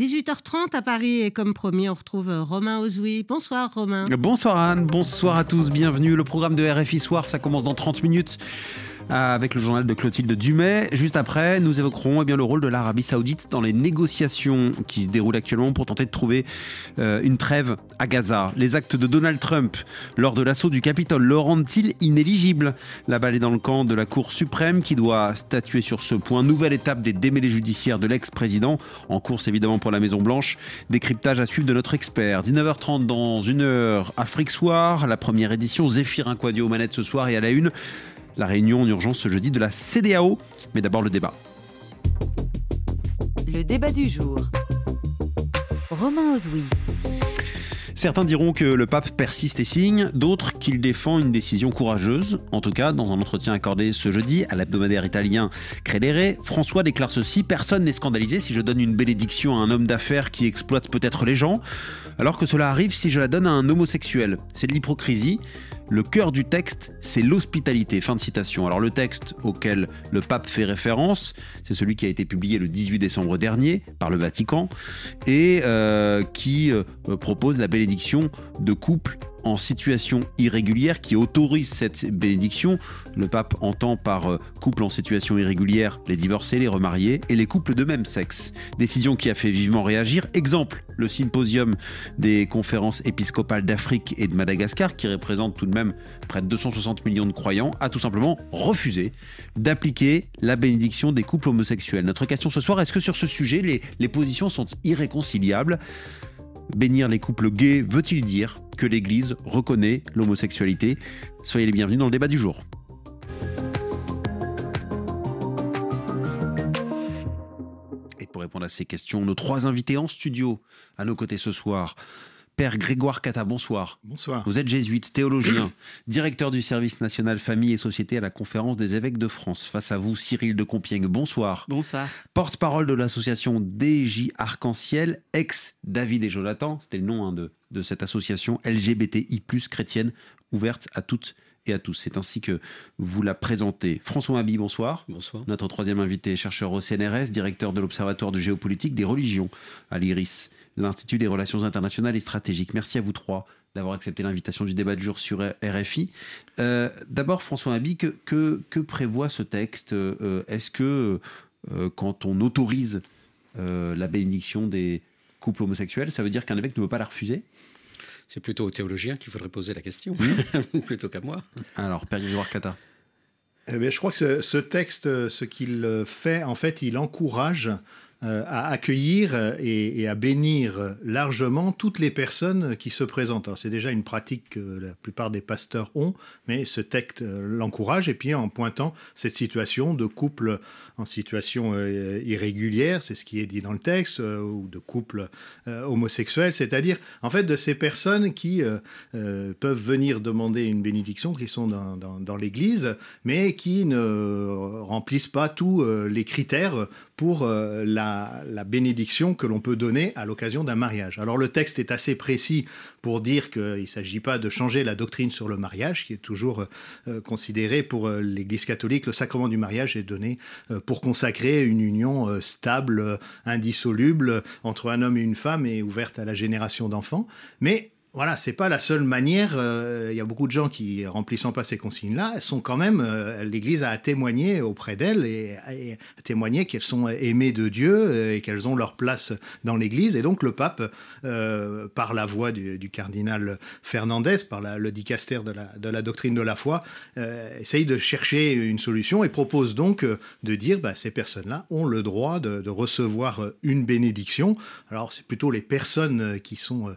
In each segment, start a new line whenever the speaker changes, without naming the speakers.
18h30 à Paris et comme promis, on retrouve Romain Ozoui. Bonsoir Romain.
Bonsoir Anne, bonsoir à tous, bienvenue. Le programme de RFI Soir, ça commence dans 30 minutes avec le journal de Clotilde Dumay. Juste après, nous évoquerons eh bien, le rôle de l'Arabie Saoudite dans les négociations qui se déroulent actuellement pour tenter de trouver euh, une trêve à Gaza. Les actes de Donald Trump lors de l'assaut du Capitole le rendent-ils inéligible La balle est dans le camp de la Cour suprême qui doit statuer sur ce point. Nouvelle étape des démêlés judiciaires de l'ex-président, en course évidemment pour la Maison-Blanche. Décryptage à suivre de notre expert. 19h30 dans une heure, Afrique Soir, la première édition. Zéphyr Inquadio aux manettes ce soir et à la une. La réunion en urgence ce jeudi de la CDAO. Mais d'abord le débat.
Le débat du jour. Romain Ozoui.
Certains diront que le pape persiste et signe, d'autres qu'il défend une décision courageuse. En tout cas, dans un entretien accordé ce jeudi à l'hebdomadaire italien Credere, François déclare ceci Personne n'est scandalisé si je donne une bénédiction à un homme d'affaires qui exploite peut-être les gens, alors que cela arrive si je la donne à un homosexuel. C'est de l'hypocrisie. Le cœur du texte, c'est l'hospitalité. Fin de citation. Alors le texte auquel le pape fait référence, c'est celui qui a été publié le 18 décembre dernier par le Vatican et euh, qui euh, propose la bénédiction de couples en situation irrégulière qui autorise cette bénédiction. Le pape entend par euh, couple en situation irrégulière les divorcés, les remariés et les couples de même sexe. Décision qui a fait vivement réagir. Exemple, le symposium des conférences épiscopales d'Afrique et de Madagascar, qui représente tout de même près de 260 millions de croyants, a tout simplement refusé d'appliquer la bénédiction des couples homosexuels. Notre question ce soir, est-ce que sur ce sujet, les, les positions sont irréconciliables? Bénir les couples gays veut-il dire que l'Église reconnaît l'homosexualité? Soyez les bienvenus dans le débat du jour. Et pour répondre à ces questions, nos trois invités en studio à nos côtés ce soir. Père Grégoire Cata, bonsoir.
Bonsoir.
Vous êtes jésuite, théologien, directeur du service national famille et société à la conférence des évêques de France. Face à vous, Cyril de Compiègne, bonsoir.
Bonsoir.
Porte-parole de l'association DJ Arc-en-Ciel, ex-David et Jonathan, c'était le nom hein, de, de cette association LGBTI, chrétienne, ouverte à toutes et à tous. C'est ainsi que vous la présentez. François Mabi, bonsoir.
Bonsoir.
Notre troisième invité, chercheur au CNRS, directeur de l'Observatoire de géopolitique des religions à l'IRIS, l'Institut des relations internationales et stratégiques. Merci à vous trois d'avoir accepté l'invitation du débat du jour sur RFI. Euh, D'abord, François Mabi, que, que, que, prévoit ce texte euh, Est-ce que euh, quand on autorise la bénédiction des couples homosexuels, ça veut dire qu'un évêque ne peut pas la refuser?
C'est plutôt aux théologiens qu'il faudrait poser la question, plutôt qu'à moi.
Alors, Père Grégoire Cata.
Eh bien, je crois que ce, ce texte, ce qu'il fait, en fait, il encourage euh, à accueillir et, et, à bénir largement toutes les personnes qui se présentent. C'est déjà une pratique que la plupart des pasteurs ont, mais ce texte l'encourage et puis en pointant cette situation de couple en situation euh, irrégulière, c'est ce qui est dit dans le texte, euh, ou de couple euh, homosexuel, c'est-à-dire en fait de ces personnes qui euh, peuvent venir demander une bénédiction, qui sont dans, dans l'Église, mais qui ne remplissent pas tous les critères pour la, la, bénédiction que l'on peut donner à l'occasion d'un mariage. Alors le texte est assez précis pour dire qu'il ne s'agit pas de changer la doctrine sur le mariage, qui est toujours euh, considéré pour euh, l'Église catholique. Le sacrement du mariage est donné euh, pour consacrer une union euh, stable, euh, indissoluble entre un homme et une femme et ouverte à la génération d'enfants. Mais voilà, c'est pas la seule manière. Il euh, y a beaucoup de gens qui, remplissant pas ces consignes-là, sont quand même. Euh, L'Église a témoigné auprès d'elles et, et, a témoigné qu'elles sont aimées de Dieu euh, et qu'elles ont leur place dans l'Église. Et donc le pape, par la voix du, cardinal Fernandez, par le dicaster de la, doctrine de la foi, essaye de chercher une solution et propose donc de dire bah, ces personnes-là ont le droit de, recevoir une bénédiction. Alors c'est plutôt les personnes qui sont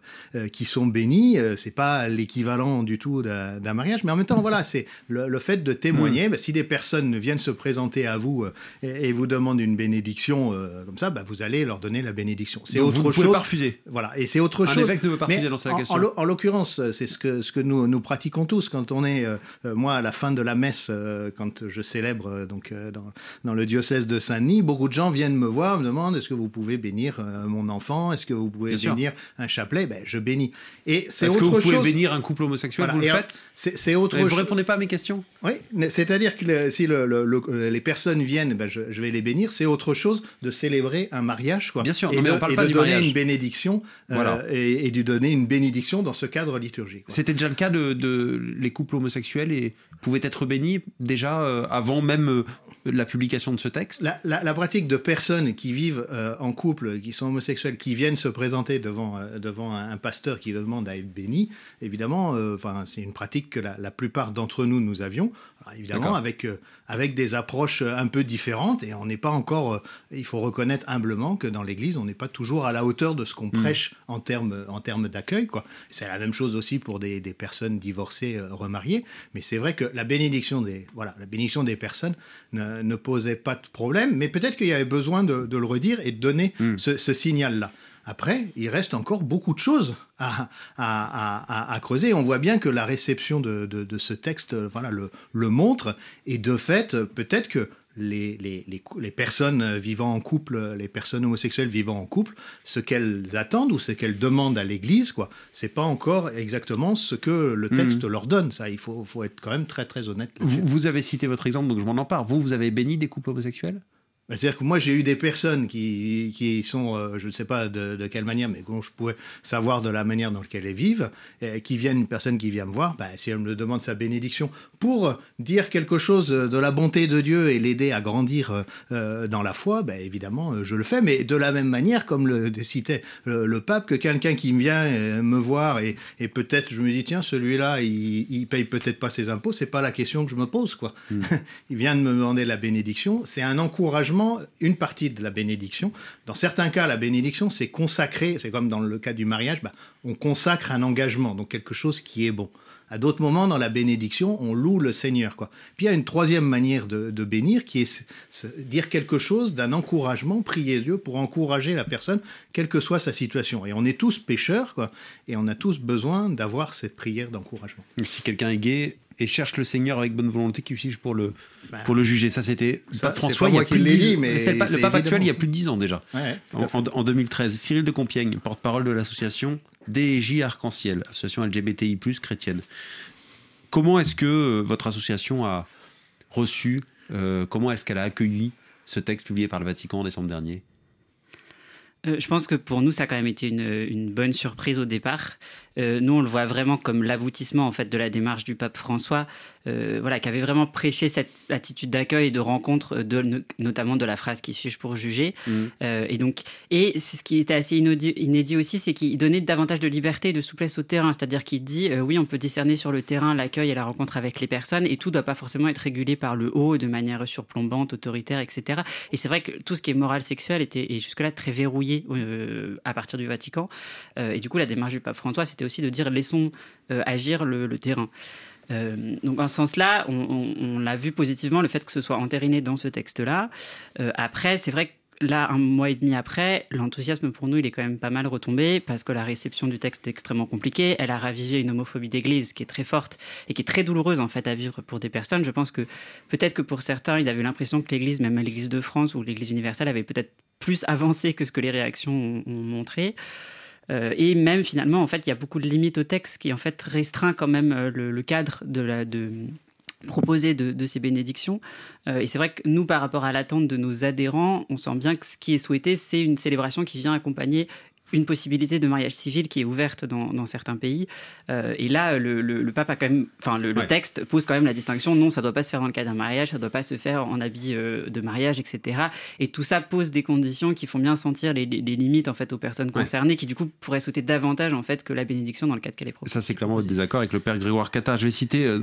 qui sont bénies béni, c'est pas l'équivalent du tout d'un mariage, mais en même temps, voilà, c'est le, le, fait de témoigner. Mmh. Bah, si des personnes viennent se présenter à vous euh, et, et, vous demandent une bénédiction euh, comme ça, bah, vous allez leur donner la bénédiction.
C'est autre
vous
chose. Vous pas refuser.
Voilà, et c'est autre
Un
chose.
évêque ne veut pas refuser dans la question.
En, en l'occurrence, c'est ce que ce que nous nous pratiquons tous quand on est, euh, moi, à la fin de la messe, euh, quand je célèbre euh, donc dans, dans, le diocèse de Saint-Denis, beaucoup de gens viennent me voir, me demandent est-ce que vous pouvez bénir mon enfant, est-ce que vous pouvez Bien bénir sûr. un chapelet? Ben, je bénis. Et Et c'est
Est-ce
autre
que vous pouvez
chose.
bénir un couple homosexuel
Voilà.
Vous le
Et
faites
C'est autre
Mais Vous
chose.
répondez pas à mes questions
Oui, c'est-à-dire que le- si le- le- le- les personnes viennent, ben, je, je vais les bénir. C'est autre chose de célébrer un mariage, quoi.
Bien sûr,
et
non, mais
de,
on parle
et
pas
de
du
donner
mariage.
une bénédiction euh,
Voilà.
et, et de donner une bénédiction dans ce cadre liturgique.
C'était déjà le cas de, de les couples homosexuels et pouvaient être bénis déjà euh, avant même euh, la publication de ce texte
La, la- la pratique de personnes qui vivent euh, en couple, qui sont homosexuels, qui viennent se présenter devant, euh, devant un, un pasteur qui demande à être béni, évidemment, euh, enfin, c'est une pratique que la, la plupart d'entre nous, nous avions. Alors, évidemment, avec, euh, avec des approches euh, un peu différentes, et on n'est pas encore, il faut reconnaître humblement que dans l'Église, on n'est pas toujours à la hauteur de ce qu'on prêche en termes en termes d'accueil. quoi. C'est la même chose aussi pour des, des personnes divorcées, remariées, mais c'est vrai que la bénédiction des, voilà, la bénédiction des personnes ne, ne posait pas de problème, mais peut-être qu'il y avait besoin de, de le redire et de donner
Mm.
ce, ce signal-là. Après, il reste encore beaucoup de choses à, à- à- à- à creuser. On voit bien que la réception de, de- de ce texte euh, voilà, le, le montre. Et de fait, euh, peut-être que les, les- les cou- les personnes vivant en couple, les personnes homosexuelles vivant en couple, ce qu'elles attendent ou ce qu'elles demandent à l'Église, quoi, c'est pas encore exactement ce que le texte leur donne. Ça, il faut, faut être quand même très très honnête.
vous, vous avez cité votre exemple, donc je m'en empare. Vous, vous avez béni des couples homosexuels?
Bah, C'est-à-dire que moi, j'ai eu des personnes qui, qui sont, euh, je ne sais pas de, de quelle manière, mais dont je pouvais savoir de la manière dans laquelle elles vivent, et qui viennent, une personne qui vient me voir, bah, si elle me demande sa bénédiction pour dire quelque chose de la bonté de Dieu et l'aider à grandir euh, euh, dans la foi, bah, évidemment, euh, je le fais, mais de la même manière, comme le citait le, le pape, que quelqu'un qui vient euh, me voir et, et peut-être je me dis, tiens, celui-là, il, il paye peut-être pas ses impôts, c'est pas la question que je me pose, quoi. il vient de me demander la bénédiction, c'est un encouragement, une partie de la bénédiction. Dans certains cas, la bénédiction, c'est consacré, c'est comme dans le cas du mariage, bah, on consacre un engagement, donc quelque chose qui est bon. À d'autres moments, dans la bénédiction, on loue le Seigneur. Quoi. Puis il y a une troisième manière de, bénir qui est s- dire quelque chose d'un encouragement, prier Dieu pour encourager la personne, quelle que soit sa situation. Et on est tous pécheurs, quoi, et on a tous besoin d'avoir cette prière d'encouragement.
Si quelqu'un est gay et cherche le Seigneur avec bonne volonté, qui suis-je pour le,
Bah,
pour le juger Ça, c'était Pape
c'est
François il y a plus de
l'ai
10
dit, mais
C'était le, le pape actuel il y a plus de 10 ans déjà.
Ouais,
En,
fait.
en- en 2013, Cyril de Compiègne, porte-parole de l'association DJ Arc-en-Ciel, association LGBTI+, chrétienne. Comment est-ce que euh, votre association a reçu, euh, comment est-ce qu'elle a accueilli ce texte publié par le Vatican en décembre dernier?
Euh, je pense que pour nous, ça a quand même été une, une bonne surprise au départ. Euh, nous, on le voit vraiment comme l'aboutissement en fait de la démarche du pape François, euh, voilà, qui avait vraiment prêché cette attitude d'accueil et de rencontre, de, notamment de la phrase qui suis-je pour juger. Euh, et donc, et ce qui était assez inédit aussi, c'est qu'il donnait davantage de liberté et de souplesse au terrain. C'est-à-dire qu'il dit, oui, on peut discerner sur le terrain l'accueil et la rencontre avec les personnes, et tout ne doit pas forcément être régulé par le haut de manière surplombante, autoritaire, etc. Et c'est vrai que tout ce qui est moral sexuel était jusque-là très verrouillé euh, à partir du Vatican. Euh, et du coup, la démarche du pape François, c'était aussi de dire laissons euh, agir le, terrain. Donc en ce sens-là, on, l'a vu positivement le fait que ce soit entériné dans ce texte-là. Après, c'est vrai que là, un mois et demi après, l'enthousiasme pour nous, il est quand même pas mal retombé parce que la réception du texte est extrêmement compliquée. Elle a ravivé une homophobie d'église qui est très forte et qui est très douloureuse en fait à vivre pour des personnes. Je pense que peut-être que pour certains, ils avaient l'impression que l'église, même l'église de France ou l'église universelle, avait peut-être plus avancé que ce que les réactions ont, ont montré. Euh, et même finalement, en fait, il y a beaucoup de limites au texte qui en fait restreint quand même euh, le, cadre de la de proposé de, de ces bénédictions. Euh, et c'est vrai que nous, par rapport à l'attente de nos adhérents, on sent bien que ce qui est souhaité, c'est une célébration qui vient accompagner une possibilité de mariage civil qui est ouverte dans, dans certains pays. Euh, et là, le, le- le pape a quand même, enfin, le, texte pose quand même la distinction. Non, ça doit pas se faire dans le cadre d'un mariage, ça doit pas se faire en habit euh, de mariage, etc. Et tout ça pose des conditions qui font bien sentir les, les- les limites en fait aux personnes
Ouais.
concernées, qui du coup pourraient souhaiter davantage en fait que la bénédiction dans le cadre qu'elle est proposée.
Ça, c'est clairement votre désaccord avec le père Grégoire Cata. Je vais citer, euh,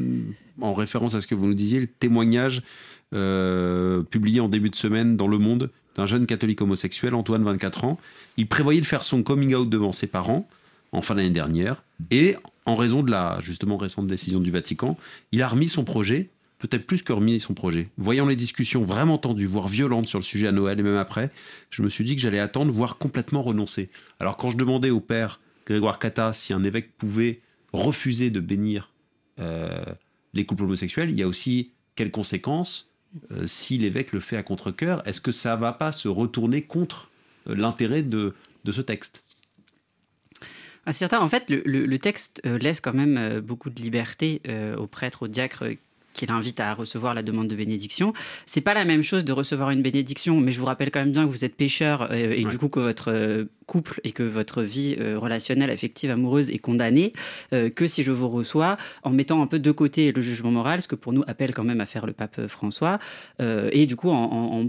en référence à ce que vous nous disiez, le témoignage publié en début de semaine dans Le Monde d'un jeune catholique homosexuel, Antoine, 24 ans. Il prévoyait de faire son coming out devant ses parents en fin d'année dernière. Et en raison de la, justement, récente décision du Vatican, il a remis son projet, peut-être plus que remis son projet. Voyant les discussions vraiment tendues, voire violentes sur le sujet à Noël et même après, je me suis dit que j'allais attendre, voire complètement renoncer. Alors quand je demandais au père Grégoire Cata si un évêque pouvait refuser de bénir euh, les couples homosexuels, il y a aussi quelles conséquences? Euh, si l'évêque le fait à contre-coeur Est-ce que ça va pas se retourner contre euh, l'intérêt de, de ce texte?
À certains, en fait, le, texte laisse quand même beaucoup de liberté aux prêtres, aux diacres qu'il invite à recevoir la demande de bénédiction. C'est pas la même chose de recevoir une bénédiction, mais je vous rappelle quand même bien que vous êtes pécheur euh, et du coup que votre euh, couple et que votre vie euh, relationnelle, affective, amoureuse est condamnée, que si je vous reçois en mettant un peu de côté le jugement moral, ce que pour nous appelle quand même à faire le pape François, et du coup en en,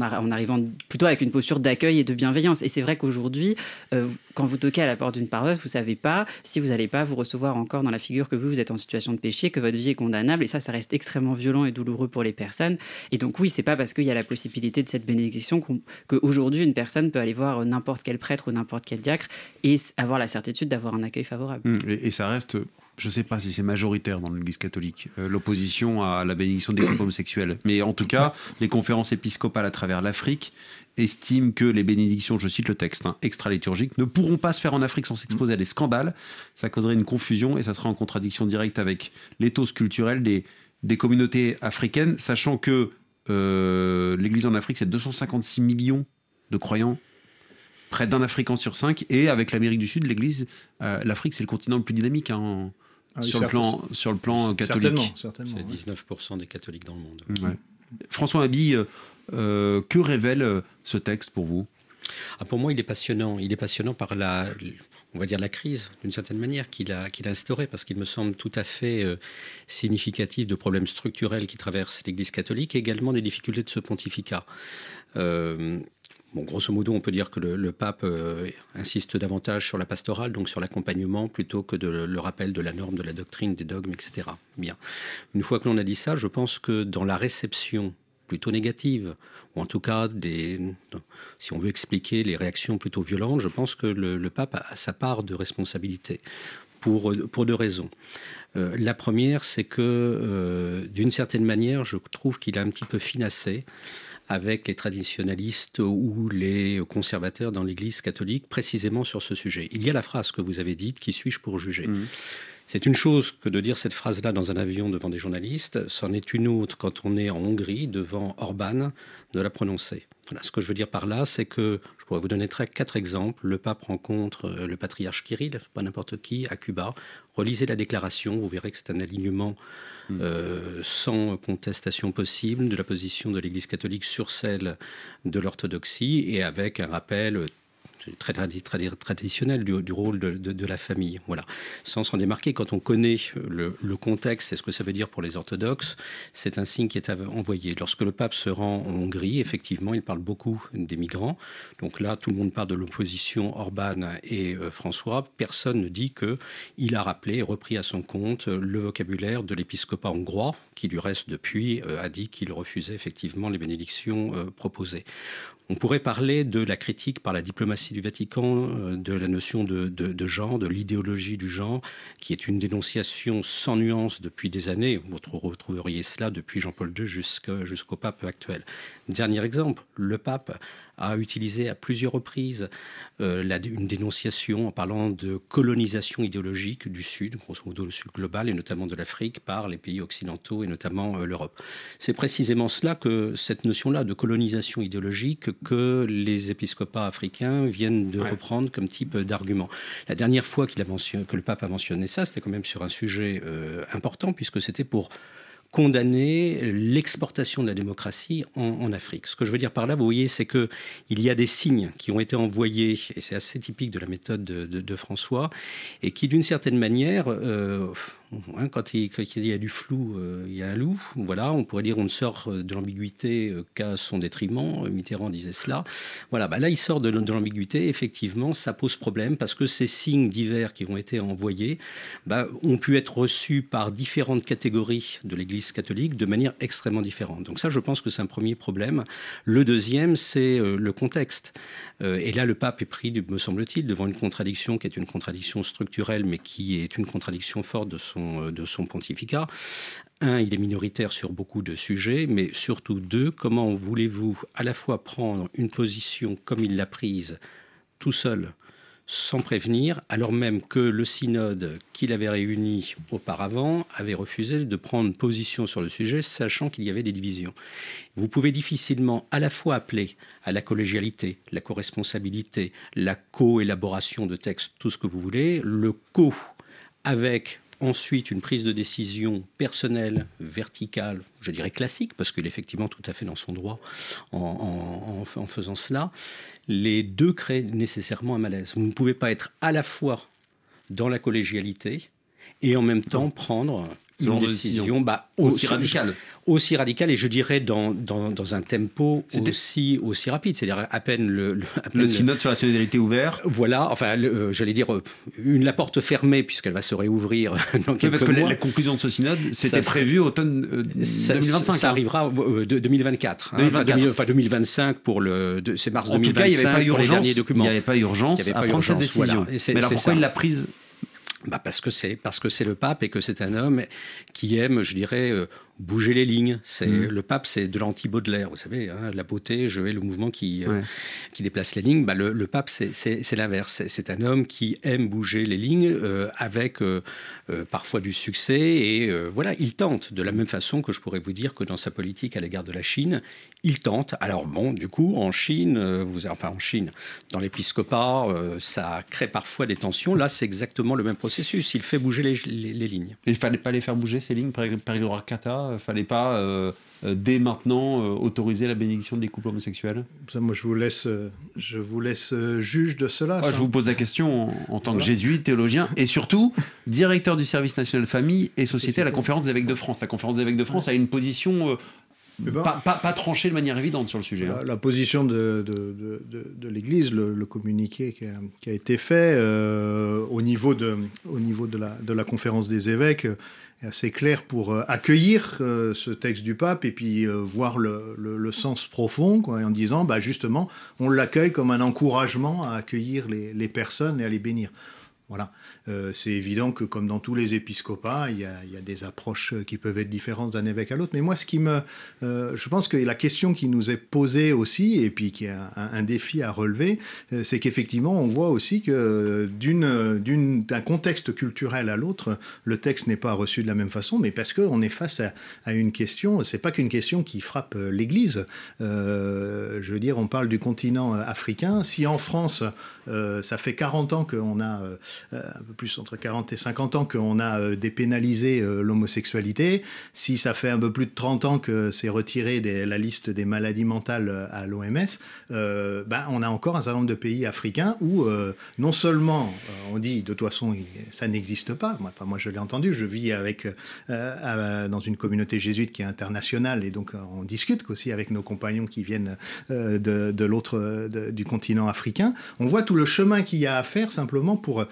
arrivant plutôt avec une posture d'accueil et de bienveillance. Et c'est vrai qu'aujourd'hui, euh, quand vous toquez à la porte d'une paroisse, vous savez pas si vous n'allez pas vous recevoir encore dans la figure que vous, vous êtes en situation de péché, que votre vie est condamnable. Et ça, ça reste extrêmement violent et douloureux pour les personnes. Et donc oui, c'est pas parce qu'il y a la possibilité de cette bénédiction qu'aujourd'hui une personne peut aller voir n'importe quel prêtre ou n'importe quel diacre et avoir la certitude d'avoir un accueil favorable.
Mmh. et ça reste je ne sais pas si c'est majoritaire dans l'Église catholique, euh, l'opposition à la bénédiction des couples homosexuels. Mais en tout cas, les conférences épiscopales à travers l'Afrique estiment que les bénédictions, je cite le texte, hein, extra-liturgiques, ne pourront pas se faire en Afrique sans s'exposer à des scandales. Ça causerait une confusion et ça serait en contradiction directe avec l'éthos culturel des, des communautés africaines, sachant que euh, l'Église en Afrique, c'est 256 millions de croyants près d'un Africain sur cinq. Et avec l'Amérique du Sud, l'Église, euh, l'Afrique, c'est le continent le plus dynamique hein, ah sur, le plan, sur le plan catholique.
Certainement, C'est 19% des catholiques dans le monde.
François Habi, euh, euh, que révèle ce texte pour vous?
Ah, Pour moi, il est passionnant. Il est passionnant par la, on va dire la crise, d'une certaine manière, qu'il a, qu'il a instaurée, parce qu'il me semble tout à fait significatif de problèmes structurels qui traversent l'Église catholique, et également des difficultés de ce pontificat. Bon, grosso modo, on peut dire que le, pape euh, insiste davantage sur la pastorale, donc sur l'accompagnement, plutôt que le rappel de la norme, de la doctrine, des dogmes, etc. Bien. Une fois que l'on a dit ça, je pense que dans la réception plutôt négative, ou en tout cas, si on veut expliquer les réactions plutôt violentes, je pense que le, pape a sa part de responsabilité, pour, pour deux raisons. Euh, la première, c'est que, euh, d'une certaine manière, je trouve qu'il a un petit peu finassé avec les traditionalistes ou les conservateurs dans l'Église catholique précisément sur ce sujet. Il y a la phrase que vous avez dite, qui suis-je pour juger? Mmh. C'est une chose que de dire cette phrase-là dans un avion devant des journalistes, c'en est une autre quand on est en Hongrie devant Orban de la prononcer. ce que je veux dire par là, c'est que je pourrais vous donner quatre exemples. Le pape rencontre euh, le patriarche Kirill, pas n'importe qui, à Cuba. Relisez la déclaration, vous verrez que c'est un alignement mm. euh, sans contestation possible de la position de l'Église catholique sur celle de l'orthodoxie et avec un rappel très, traditionnel du, rôle de, la famille. Voilà. Sans s'en démarquer, quand on connaît le, contexte et ce que ça veut dire pour les orthodoxes, c'est un signe qui est envoyé. Lorsque le pape se rend en Hongrie, effectivement, il parle beaucoup des migrants. Donc là, tout le monde parle de l'opposition Orban et euh, François. Personne ne dit que il a rappelé repris à son compte le vocabulaire de l'épiscopat hongrois, qui du reste depuis euh, a dit qu'il refusait effectivement les bénédictions euh, proposées. On pourrait parler de la critique par la diplomatie du Vatican euh, de la notion de, genre, de l'idéologie du genre, qui est une dénonciation sans nuance depuis des années. Vous retrouveriez cela depuis Jean-Paul II jusqu'au pape actuel. Dernier exemple, le pape a utilisé à plusieurs reprises euh, une dénonciation en parlant de colonisation idéologique du Sud, grosso modo le Sud global, et notamment de l'Afrique, par les pays occidentaux et notamment euh, l'Europe. C'est précisément cela que cette notion-là de colonisation idéologique que les épiscopats africains viennent de reprendre comme type d'argument. La dernière fois qu'il a mentionné, que le pape a mentionné ça, c'était quand même sur un sujet euh, important, puisque c'était pour condamner l'exportation de la démocratie en, Afrique. Ce que je veux dire par là, vous voyez, c'est que il y a des signes qui ont été envoyés, et c'est assez typique de la méthode de, François, et qui, d'une certaine manière, euh, Hein, quand, il, y a du flou, euh, il y a un loup. Voilà, on pourrait dire on ne sort euh, de l'ambiguïté euh, qu'à son détriment. Mitterrand disait cela. Voilà, bah là il sort de, l'ambiguïté. Effectivement, ça pose problème parce que ces signes divers qui ont été envoyés bah, ont pu être reçus par différentes catégories de l'Église catholique de manière extrêmement différente. Donc ça, je pense que c'est un premier problème. Le deuxième, c'est le contexte. et là, le pape est pris, me semble-t-il, devant une contradiction qui est une contradiction structurelle, mais qui est une contradiction forte de son euh, de son pontificat. Un, il est minoritaire sur beaucoup de sujets, mais surtout deux, comment voulez-vous à la fois prendre une position comme il l'a prise tout seul sans prévenir, alors même que le synode qu'il avait réuni auparavant avait refusé de prendre position sur le sujet, sachant qu'il y avait des divisions. Vous pouvez difficilement à la fois appeler à la collégialité, la co-responsabilité, la co-élaboration de textes, tout ce que vous voulez, le co avec ensuite une prise de décision personnelle, verticale, je dirais classique, parce qu'il est effectivement tout à fait dans son droit en, en, faisant cela, les deux créent nécessairement un malaise. Vous ne pouvez pas être à la fois dans la collégialité et en même temps prendre une décision
bah, aussi radicale.
Aussi radicale, et je dirais dans, dans, dans un tempo aussi, aussi rapide. C'est-à-dire à peine le. Le,
le synode sur la solidarité ouvert.
Voilà, enfin, euh, j'allais dire, euh, une, la porte fermée, puisqu'elle va se réouvrir dans quelques
Parce que
mois.
La, conclusion de ce synode, c'était prévu automne euh, 2025.
Ça, arrivera euh, de, 2024. Hein,
2024.
Enfin, 2025, pour le. C'est mars
en
2025
tout cas, il n'y avait pas urgence, il n'y avait pas urgence
Il y avait
à
pas
prendre cette décision.
voilà.
Mais alors pourquoi il l'a prise
Bah parce que c'est parce que c'est le pape et que c'est un homme qui aime, je dirais, euh, bouger les lignes. C'est
Mm.
le pape, c'est de l'anti-Baudelaire, vous savez, hein, la beauté, je vais le mouvement qui euh, qui déplace les lignes. Bah, le, le pape, c'est- l'inverse. C'est- un homme qui aime bouger les lignes euh, avec euh, parfois du succès et voilà, il tente de la même façon que je pourrais vous dire que dans sa politique à l'égard de la Chine, il tente. Alors bon, du coup, en Chine, vous, enfin en Chine, dans l'épiscopat, ça crée parfois des tensions. Là, c'est exactement le même processus. Il fait bouger les, les- les lignes.
Il fallait pas les faire bouger ces lignes, par Périgord Arcata. Il fallait pas euh, euh, dès maintenant euh, autoriser la bénédiction des couples homosexuels?
Ça, moi, je vous laisse, euh, je vous laisse euh, juge de cela.
Ah, je vous pose la question en, en tant que jésuite, théologien et surtout directeur du service national famille et société à la
Société.
conférence des évêques de France. La conférence des évêques de France a une position euh,
Eh ben,
pas, pas- pas tranchée de manière évidente sur le sujet. hein.
La, position de, de, de- de- de l'Église, le, le communiqué qui a, qui a été fait euh, au niveau, de, au niveau de, la, de la conférence des évêques euh, assez clair pour euh, accueillir euh, ce texte du pape et puis euh, voir le, sens profond en disant bah, justement on l'accueille comme un encouragement à accueillir les personnes et à les bénir. Voilà. Euh, c'est évident que, comme dans tous les épiscopats, il y, a, des approches qui peuvent être différentes d'un évêque à l'autre. Mais moi, ce qui me, euh, je pense que la question qui nous est posée aussi, et puis qui est un, défi à relever, euh, c'est qu'effectivement, on voit aussi que d'un contexte culturel à l'autre, le texte n'est pas reçu de la même façon, mais parce qu'on est face à, à une question. C'est pas qu'une question qui frappe l'Église. Je veux dire, on parle du continent africain. Si en France, ça fait 40 ans qu'on a un peu plus entre 40 et 50 ans qu'on a euh, dépénalisé euh, l'homosexualité, si ça fait un peu plus de 30 ans que c'est retiré de la liste des maladies mentales euh, à l'OMS, euh, ben, on a encore un certain nombre de pays africains où euh, non seulement euh, on dit de toute façon ça n'existe pas, moi, enfin, moi je l'ai entendu, je vis avec, euh, euh, dans une communauté jésuite qui est internationale et donc euh, on discute aussi avec nos compagnons qui viennent euh, de, l'autre euh, du continent africain. On voit tout le chemin qu'il y a à faire simplement pour, euh,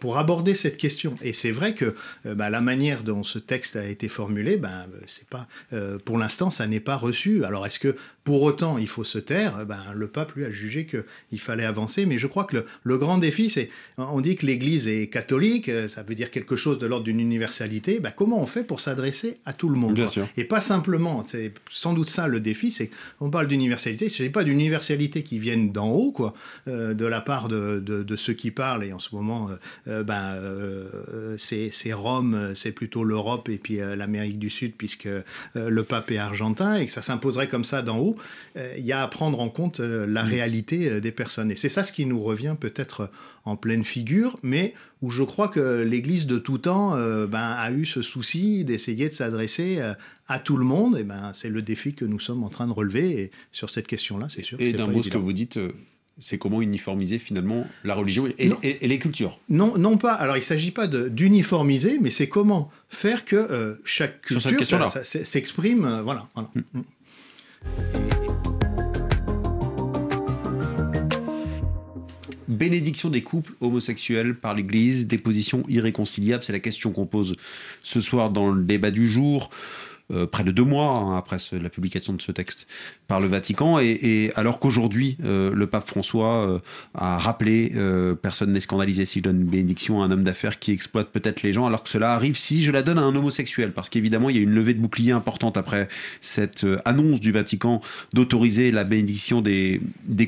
pour aborder cette question. Et c'est vrai que euh, bah, la manière dont ce texte a été formulé, ben, euh, c'est pas, euh, pour l'instant, ça n'est pas reçu. Alors est-ce que pour autant il faut se taire? Ben, Le pape, lui, a jugé qu'il fallait avancer. Mais je crois que le, le grand défi, c'est, on dit que l'Église est catholique, euh, ça veut dire quelque chose de l'ordre d'une universalité. Ben, comment on fait pour s'adresser à tout le monde?
Bien sûr.
et pas simplement, c'est sans doute ça le défi, c'est on parle d'universalité, il ne s'agit pas d'universalité qui vienne d'en haut, quoi, euh, de la part de, de, de ceux qui parlent, et en ce moment, euh, euh, ben, c'est Rome, c'est plutôt l'Europe et puis l'Amérique du Sud, puisque le pape est argentin, et que ça s'imposerait comme ça d'en haut, il y a à prendre en compte la réalité des personnes. Et c'est ça ce qui nous revient peut-être en pleine figure, mais où je crois que l'Église de tout temps euh, ben, a eu ce souci d'essayer de s'adresser euh, à tout le monde. Et ben, c'est le défi que nous sommes en train de relever. Et sur cette question-là, c'est sûr.
Et d'un mot, ce que vous dites, c'est comment uniformiser finalement la religion et,
Non.
et- et les cultures.
Non, non pas. Alors, il ne s'agit pas d'uniformiser, mais c'est comment faire que euh, chaque culture s'exprime. euh, voilà. voilà. Mm.
Bénédiction des couples homosexuels par l'Église, des positions irréconciliables, c'est la question qu'on pose ce soir dans le débat du jour. Euh, près de deux mois hein, après la publication de ce texte par le Vatican. Et, alors qu'aujourd'hui, euh, le pape François a rappelé personne n'est scandalisé si je donne une bénédiction à un homme d'affaires qui exploite peut-être les gens, alors que cela arrive si je la donne à un homosexuel. Parce qu'évidemment, il y a une levée de bouclier importante après cette annonce du Vatican d'autoriser la bénédiction des,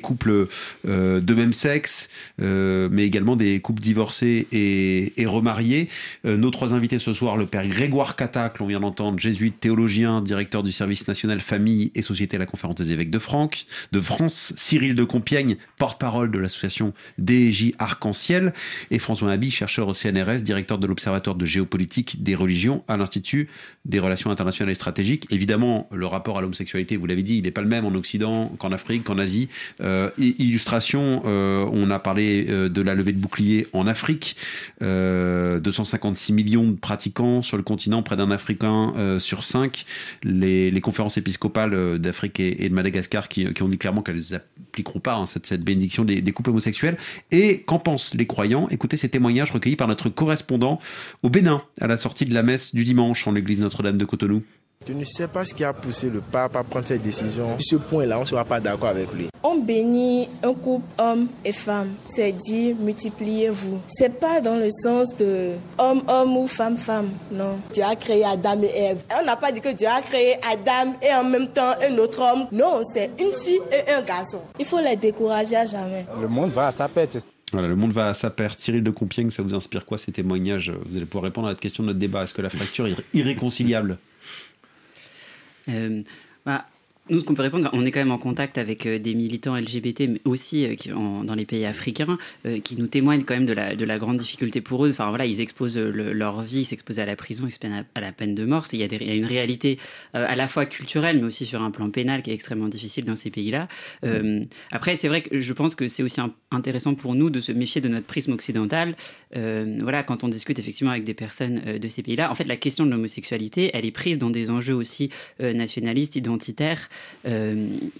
couples de même sexe, mais également des couples divorcés et, et remariés. nos trois invités ce soir, le père Grégoire Cata, que l'on vient d'entendre, jésuite, théologien, directeur du service national famille et société à la conférence des évêques de, Franck, de France, Cyril de Compiègne, porte-parole de l'association DJ Arc-en-Ciel, et François Nabi, chercheur au CNRS, directeur de l'Observatoire de géopolitique des religions à l'Institut des relations internationales et stratégiques. Évidemment, le rapport à l'homosexualité, vous l'avez dit, il n'est pas le même en Occident qu'en Afrique, qu'en Asie. Euh, illustration, euh, on a parlé euh, de la levée de bouclier en Afrique, 256 millions de pratiquants sur le continent, près d'un Africain sur Les, conférences épiscopales euh, d'Afrique et, de Madagascar qui, ont dit clairement qu'elles n'appliqueront pas hein, cette, bénédiction des, des, couples homosexuels. Et qu'en pensent les croyants? Écoutez ces témoignages recueillis par notre correspondant au Bénin à la sortie de la messe du dimanche en l'église Notre-Dame de Cotonou.
Je ne sais pas ce qui a poussé le pape à prendre cette décision. Sur ce point-là, on ne sera pas d'accord avec lui.
On bénit un couple homme et femme. C'est dit multipliez-vous. C'est pas dans le sens de homme-homme ou femme-femme. Non. Dieu a créé Adam et Ève. On n'a pas dit que Dieu a créé Adam et en même temps un autre homme. Non, c'est une fille et un garçon. Il faut les décourager à jamais.
Le monde va à sa perte.
Voilà, le monde va à sa perte. Cyril de Compiègne, ça vous inspire quoi ces témoignages? Vous allez pouvoir répondre à la question de notre débat. Est-ce que la fracture est irréconciliable?
Euh, bah, nous, ce qu'on peut répondre, on est quand même en contact avec euh, des militants LGBT, mais aussi euh, dans les pays africains, qui nous témoignent quand même de la, de la grande difficulté pour eux. Enfin voilà, ils exposent leur vie, ils s'exposent à la prison, ils s'exposent à, la peine de mort. Il y a, des, il y a une réalité à la fois culturelle, mais aussi sur un plan pénal qui est extrêmement difficile dans ces pays-là. après, c'est vrai que je pense que c'est aussi intéressant pour nous de se méfier de notre prisme occidental. voilà, quand on discute effectivement avec des personnes de ces pays-là, en fait, la question de l'homosexualité, elle est prise dans des enjeux aussi nationalistes, identitaires. 嗯。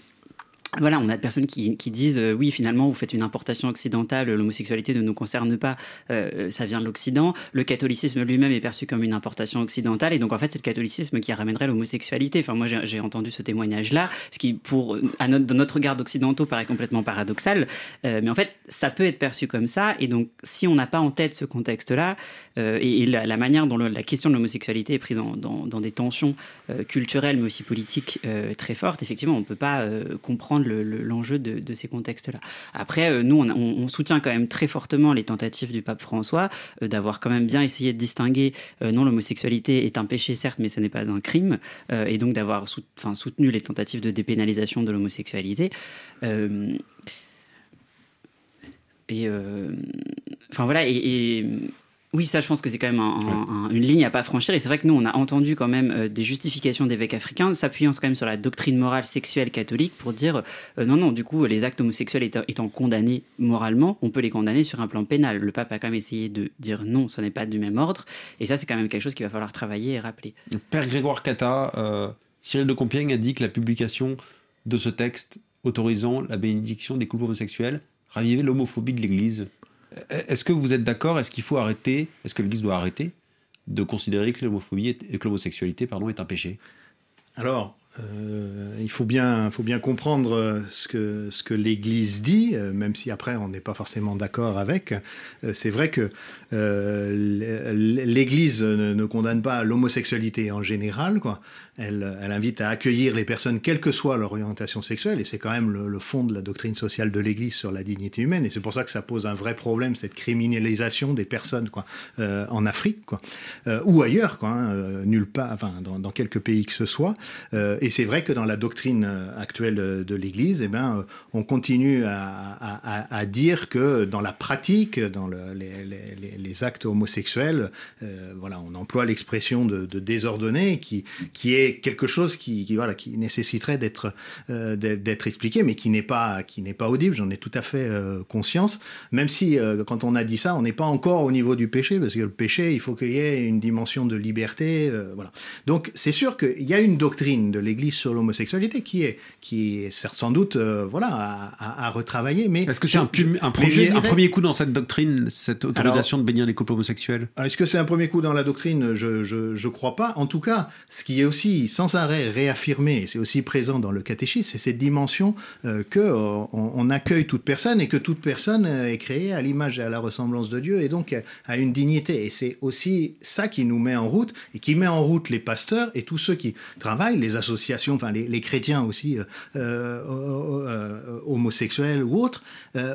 Voilà, on a des personnes qui, disent euh, oui, finalement, vous faites une importation occidentale, l'homosexualité ne nous concerne pas, euh, ça vient de l'Occident. Le catholicisme lui-même est perçu comme une importation occidentale, et donc en fait, c'est le catholicisme qui ramènerait l'homosexualité. Enfin, moi, j'ai entendu ce témoignage-là, ce qui, pour, à notre, dans notre regard d'occidentaux, paraît complètement paradoxal, euh, mais en fait, ça peut être perçu comme ça, et donc si on n'a pas en tête ce contexte-là, et, la, manière dont la question de l'homosexualité est prise dans, dans, des tensions culturelles, mais aussi politiques très fortes, effectivement, on ne peut pas comprendre l'enjeu de, ces contextes-là. Après, euh, nous, on, soutient quand même très fortement les tentatives du pape François euh, d'avoir quand même bien essayé de distinguer, euh, non, l'homosexualité est un péché, certes, mais ce n'est pas un crime, et donc d'avoir soutenu les tentatives de dépénalisation de l'homosexualité. et enfin voilà, et oui, ça, je pense que c'est quand même une ligne à pas franchir. Et c'est vrai que nous, on a entendu quand même euh, des justifications d'évêques africains s'appuyant quand même sur la doctrine morale sexuelle catholique pour dire euh, non, non, du coup, les actes homosexuels étant, condamnés moralement, on peut les condamner sur un plan pénal. Le pape a quand même essayé de dire non, ce n'est pas du même ordre. Et ça, c'est quand même quelque chose qu'il va falloir travailler et rappeler.
Père Grégoire Cata, euh, Cyril de Compiègne a dit que la publication de ce texte autorisant la bénédiction des couples homosexuels ravivait l'homophobie de l'Église. Est-ce que vous êtes d'accord? Est-ce qu'il faut arrêter? Est-ce que l'Église doit arrêter de considérer que l'homophobie et l'homosexualité pardon, est un péché?
Alors, euh, il faut bien, faut bien comprendre euh, ce que, ce que l'Église dit, euh, même si après on n'est pas forcément d'accord avec. c'est vrai que l'Église ne, condamne pas l'homosexualité en général. Quoi. Elle, invite à accueillir les personnes, quelle que soit leur orientation sexuelle, et c'est quand même le, fond de la doctrine sociale de l'Église sur la dignité humaine. Et c'est pour ça que ça pose un vrai problème, cette criminalisation des personnes quoi, en Afrique quoi, ou ailleurs, quoi, hein, nulle part, enfin, dans, quelques pays que ce soit et c'est vrai que dans la doctrine euh, actuelle euh, de l'Église, eh ben, euh, on continue à, dire que dans la pratique, dans les, actes homosexuels, voilà, on emploie l'expression de, désordonné, qui, qui est quelque chose qui, voilà, qui nécessiterait d'être d'être expliqué, mais qui n'est pas qui n'est pas audible. J'en ai tout à fait conscience, même si quand on a dit ça, on n'est pas encore au niveau du péché, parce que le péché, il faut qu'il y ait une dimension de liberté, voilà. Donc c'est sûr qu'il y a une doctrine de l'Église sur l'homosexualité, qui est, qui est sans doute voilà, à, retravailler. Mais
est-ce que c'est un, un, premier, un premier coup dans cette doctrine, cette autorisation de bénir les couples homosexuels?
Est-ce que c'est un premier coup dans la doctrine Je je, crois pas. En tout cas, ce qui est aussi sans arrêt réaffirmé, c'est aussi présent dans le catéchisme, c'est cette dimension euh, que euh, on, accueille toute personne et que toute personne euh, est créée à l'image et à la ressemblance de Dieu et donc a une dignité. Et c'est aussi ça qui nous met en route et qui met en route les pasteurs et tous ceux qui travaillent, les associations, enfin les, chrétiens aussi homosexuels ou autres,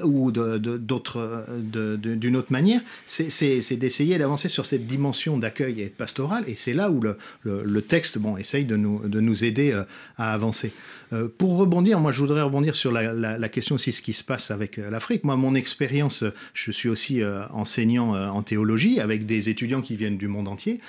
ou d'une autre manière, c'est d'essayer d'avancer sur cette dimension d'accueil et de pastoral. Et c'est là où le, le, texte bon, essaye de nous, de nous aider à avancer. Euh, pour rebondir, moi je voudrais rebondir sur la, question aussi ce qui se passe avec euh, l'Afrique. Moi, mon expérience, je suis aussi euh, enseignant en théologie avec des étudiants qui viennent du monde entier.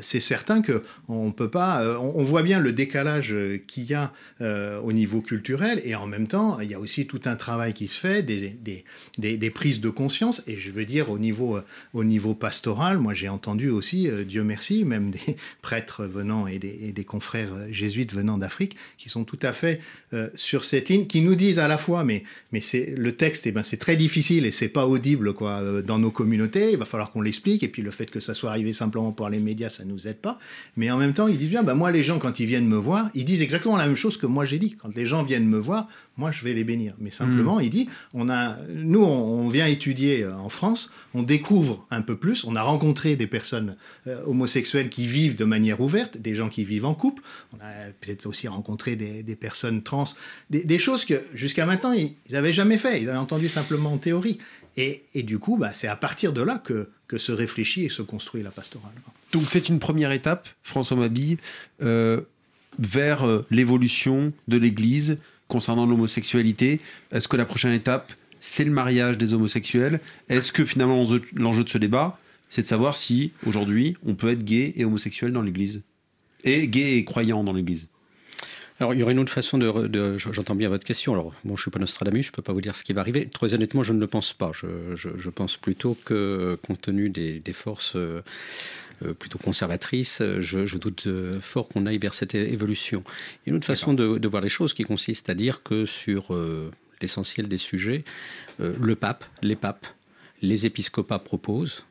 c'est certain que on peut pas, on, voit bien le décalage qu'il y a au niveau culturel et en même temps, il y a aussi tout un travail qui se fait, des, prises de conscience. Et je veux dire au niveau, au niveau pastoral, moi j'ai entendu aussi, Dieu merci, même des prêtres venant et des, et des confrères jésuites venant d'Afrique qui sont tout à fait euh, sur cette ligne, qui nous disent à la fois, mais, c'est le texte, eh ben, c'est très difficile et c'est pas audible quoi, euh, dans nos communautés, il va falloir qu'on l'explique, et puis le fait que ça soit arrivé simplement par les médias, ça nous aide pas. Mais en même temps, ils disent bien, ben, moi, les gens, quand ils viennent me voir, ils disent exactement la même chose que moi j'ai dit. Quand les gens viennent me voir, moi, je vais les bénir. Mais simplement, mmh. il dit, on a, nous, on, vient étudier euh, en France, on découvre un peu plus, on a rencontré des personnes homosexuelles qui vivent de manière ouverte, des gens qui vivent en couple, on a peut-être aussi rencontré des, des personnes trans, des, choses que jusqu'à maintenant, ils n'avaient jamais fait, ils avaient entendu simplement en théorie. Et, du coup, bah, c'est à partir de là que, que se réfléchit et se construit la pastorale.
Donc c'est une première étape, François Mabille, euh, vers euh, l'évolution de l'Église concernant l'homosexualité. Est-ce que la prochaine étape, c'est le mariage des homosexuels? Est-ce que finalement l'enjeu de ce débat, c'est de savoir si aujourd'hui on peut être gay et homosexuel dans l'Église? Et gay et croyant dans l'Église?
Alors, il y aurait une autre façon de. J'entends bien votre question. Alors, bon, je suis pas Nostradamus, je peux pas vous dire ce qui va arriver. Très honnêtement, je ne le pense pas. Je, pense plutôt que, compte tenu des, forces euh, plutôt conservatrices, je, doute fort qu'on aille vers cette évolution. Il y a une autre façon de, voir les choses qui consiste à dire que sur euh, l'essentiel des sujets, euh, le pape, les papes, les épiscopats proposent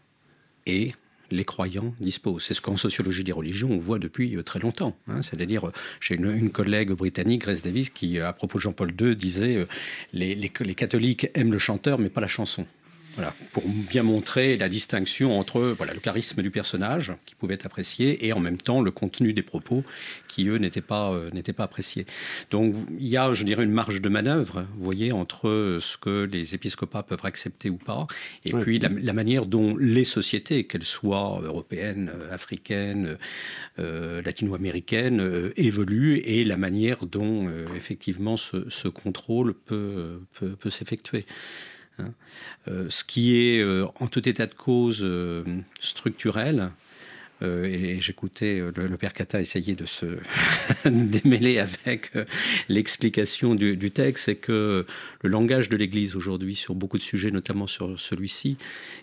et les croyants disposent. C'est ce qu'en sociologie des religions, on voit depuis euh, très longtemps. Hein. C'est-à-dire, euh, j'ai une, collègue britannique, Grace Davis, qui, euh, à propos de Jean-Paul II, disait les, les catholiques aiment le chanteur, mais pas la chanson. Voilà, pour bien montrer la distinction entre voilà, le charisme du personnage, qui pouvait être apprécié, et en même temps le contenu des propos, qui eux n'étaient pas, euh, n'étaient pas appréciés. Donc il y a, je dirais, une marge de manœuvre, vous voyez, entre ce que les épiscopats peuvent accepter ou pas, et puis la, manière dont les sociétés, qu'elles soient européennes, africaines, euh, latino-américaines, euh, évoluent, et la manière dont effectivement ce, ce contrôle peut, peut, peut s'effectuer. Hein. Euh, ce qui est euh, en tout état de cause euh, structurel, euh, et, j'écoutais euh, le, père Kata essayer de se démêler avec euh, l'explication du, texte, c'est que le langage de l'Église aujourd'hui sur beaucoup de sujets, notamment sur celui-ci,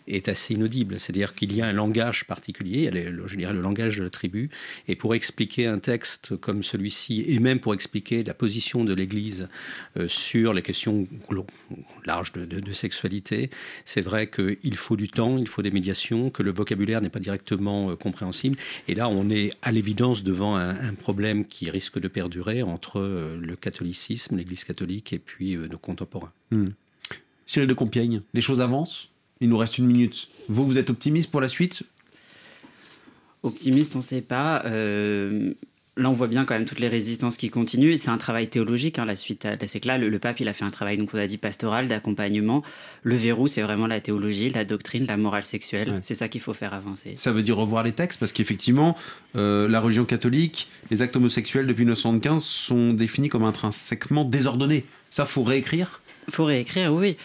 est assez inaudible. C'est-à-dire qu'il y a un langage particulier, je dirais le langage de la tribu, et pour expliquer un texte comme celui-ci, et même pour expliquer la position de l'Église sur les questions larges de, de sexualité, c'est vrai qu'il faut du temps, il faut des médiations, que le vocabulaire n'est pas directement et là, on est à l'évidence devant un, problème qui risque de perdurer entre euh, le catholicisme, l'Église catholique et puis euh, nos contemporains.
Hmm. Cyril de Compiègne, les choses avancent Il nous reste une minute. Vous, vous êtes optimiste pour la suite?
Optimiste, on ne sait pas. Euh, là, on voit bien quand même toutes les résistances qui continuent. C'est un travail théologique, hein, la suite. C'est que là, le, pape, il a fait un travail, donc on a dit pastoral, d'accompagnement. Le verrou, c'est vraiment la théologie, la doctrine, la morale sexuelle. C'est ça qu'il faut faire avancer.
Ça veut dire revoir les textes, parce qu'effectivement, euh, la religion catholique, les actes homosexuels depuis 1975 sont définis comme intrinsèquement désordonnés. Ça, faut réécrire?
Faut réécrire, oui.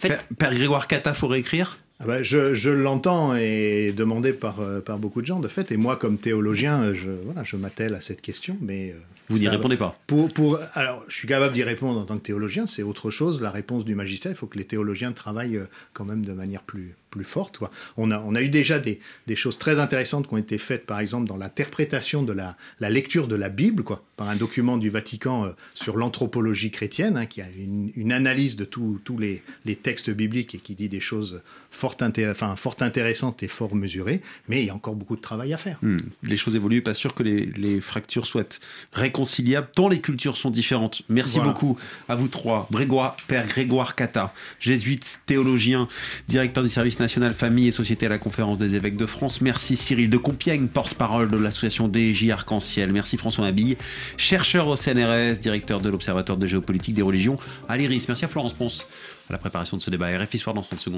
Père, Grégoire Cata, faut réécrire?
Ah bah, je, l'entends et demandé par, euh, par beaucoup de gens, de fait. Et moi, comme théologien, je, voilà, je m'attelle à cette question. Mais euh,
Vous n'y répondez pas
pour, pour, Alors, je suis capable d'y répondre en tant que théologien. C'est autre chose. La réponse du magistère, il faut que les théologiens travaillent euh, quand même de manière plus, plus forte. On, a, on a eu déjà des, des, choses très intéressantes qui ont été faites, par exemple, dans l'interprétation de la, la, lecture de la Bible, quoi, par un document du Vatican euh, sur l'anthropologie chrétienne, hein, qui a une, une, analyse de tous les, les, textes bibliques et qui dit des choses fort, enfin, fort intéressantes et fort mesurées, mais il y a encore beaucoup de travail à faire.
Hmm. Les choses évoluent, pas sûr que les, les, fractures soient réconciliables, tant les cultures sont différentes. Merci voilà. beaucoup à vous trois. Grégoire, Père Grégoire Cata, jésuite, théologien, directeur du service national famille et société à la conférence des évêques de France. Merci Cyril de Compiègne, porte-parole de l'association DJ Arc-en-Ciel. Merci François Mabille, chercheur au CNRS, directeur de l'Observatoire de géopolitique des religions à l'IRIS. Merci à Florence Ponce à la préparation de ce débat. RFI Soir dans 30 secondes.